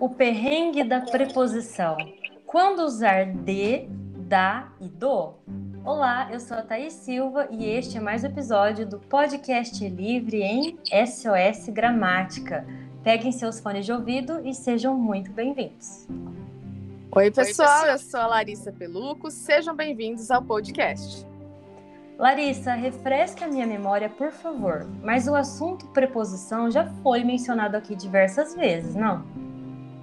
O perrengue da preposição. Quando usar de, da e do? Olá, eu sou a Thaís Silva e este é mais um episódio do podcast livre em SOS Gramática. Peguem seus fones de ouvido e sejam muito bem-vindos. Oi, pessoal, eu sou a Larissa Peluco, sejam bem-vindos ao podcast. Larissa, refresque a minha memória, por favor. Mas o assunto preposição já foi mencionado aqui diversas vezes, não?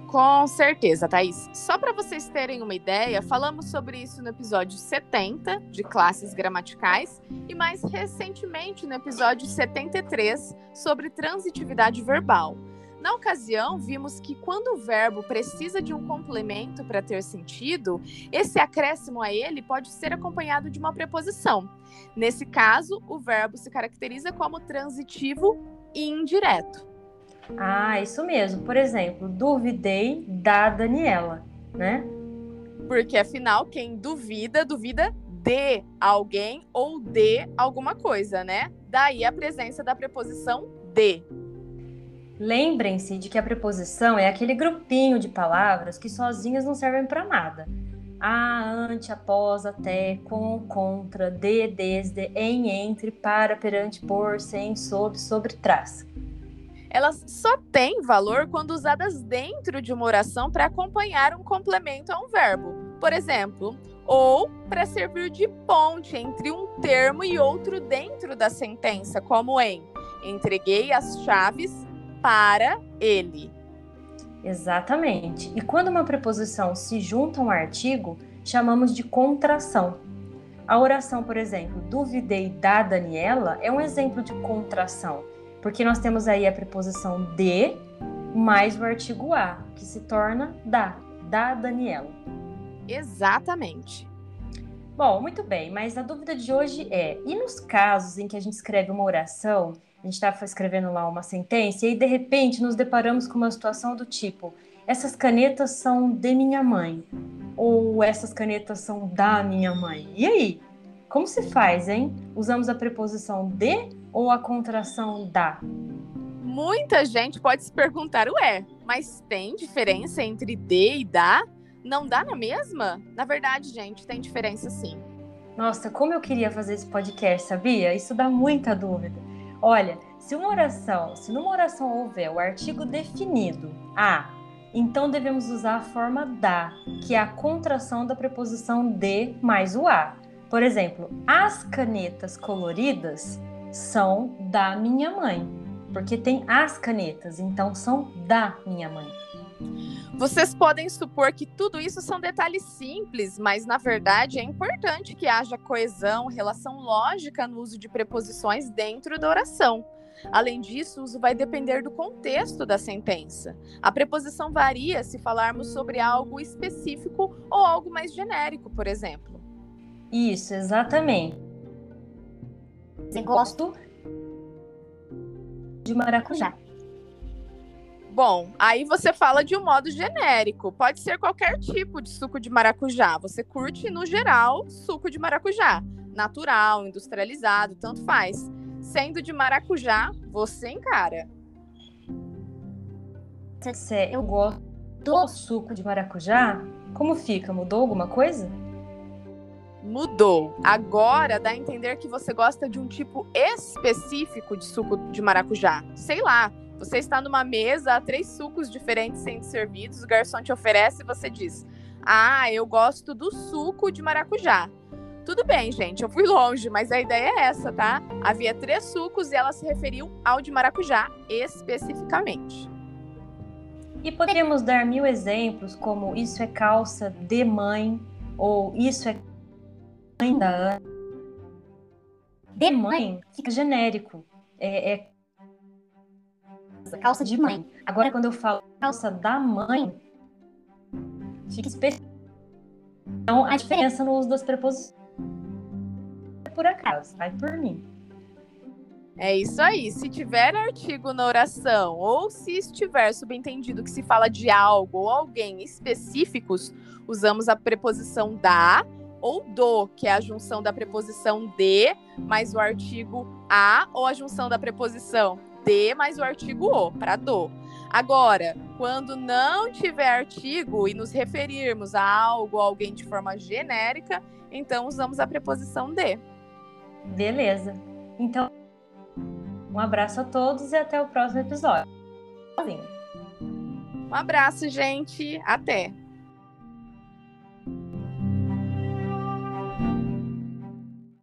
Com certeza, Thaís. Só para vocês terem uma ideia, falamos sobre isso no episódio 70 de classes gramaticais e mais recentemente no episódio 73 sobre transitividade verbal. Na ocasião, vimos que quando o verbo precisa de um complemento para ter sentido, esse acréscimo a ele pode ser acompanhado de uma preposição. Nesse caso, o verbo se caracteriza como transitivo indireto. Ah, isso mesmo. Por exemplo, duvidei da Daniela, né? Porque afinal, quem duvida, duvida de alguém ou de alguma coisa, né? Daí a presença da preposição de. Lembrem-se de que a preposição é aquele grupinho de palavras que sozinhas não servem para nada. A, ante, após, até, com, contra, de, desde, em, entre, para, perante, por, sem, sob, sobre, trás. Elas só têm valor quando usadas dentro de uma oração para acompanhar um complemento a um verbo. Por exemplo, ou para servir de ponte entre um termo e outro dentro da sentença, como em entreguei as chaves para ele. Exatamente. E quando uma preposição se junta a um artigo, chamamos de contração. A oração, por exemplo, duvidei da Daniela, é um exemplo de contração, porque nós temos aí a preposição de mais o artigo a, que se torna da, da Daniela. Exatamente. Bom, muito bem, mas a dúvida de hoje é: e nos casos em que a gente escreve uma oração a gente estava escrevendo lá uma sentença e aí de repente nos deparamos com uma situação do tipo: essas canetas são de minha mãe ou essas canetas são da minha mãe. E aí? Como se faz, hein? Usamos a preposição de ou a contração da? Muita gente pode se perguntar, ué, mas tem diferença entre de e da? Não dá na mesma? Na verdade, gente, tem diferença sim. Nossa, como eu queria fazer esse podcast, sabia? Isso dá muita dúvida. Olha, se uma oração, se numa oração houver o artigo definido a, então devemos usar a forma da, que é a contração da preposição de mais o a. Por exemplo, as canetas coloridas são da minha mãe, porque tem as canetas, então são da minha mãe. Vocês podem supor que tudo isso são detalhes simples, mas na verdade é importante que haja coesão, relação lógica no uso de preposições dentro da oração. Além disso, o uso vai depender do contexto da sentença. A preposição varia se falarmos sobre algo específico ou algo mais genérico, por exemplo. Isso, exatamente. Gosto de maracujá. Bom, aí você fala de um modo genérico. Pode ser qualquer tipo de suco de maracujá. Você curte, no geral, suco de maracujá. Natural, industrializado, tanto faz. Sendo de maracujá, você encara. Eu gosto do suco de maracujá. Como fica? Mudou alguma coisa? Mudou. Agora dá a entender que você gosta de um tipo específico de suco de maracujá. Sei lá, você está numa mesa, há três sucos diferentes sendo servidos, o garçom te oferece e você diz: Ah, eu gosto do suco de maracujá. Tudo bem, gente, eu fui longe, mas a ideia é essa, tá? Havia três sucos e elas se referiam ao de maracujá especificamente. E poderíamos dar mil exemplos, como isso é calça de mãe, ou isso é mãe da Ana. De mãe fica genérico. É, é calça de mãe. Agora, quando eu falo calça da mãe, fica específico. Então, a diferença no uso das preposições é por acaso, vai por mim. É isso aí. Se tiver artigo na oração ou se estiver subentendido que se fala de algo ou alguém específicos, usamos a preposição da ou do, que é a junção da preposição de mais o artigo a ou a junção da preposição de mais o artigo o, para do. Agora, quando não tiver artigo e nos referirmos a algo ou alguém de forma genérica, então usamos a preposição de. Beleza. Então, um abraço a todos e até o próximo episódio. Um abraço, gente. Até.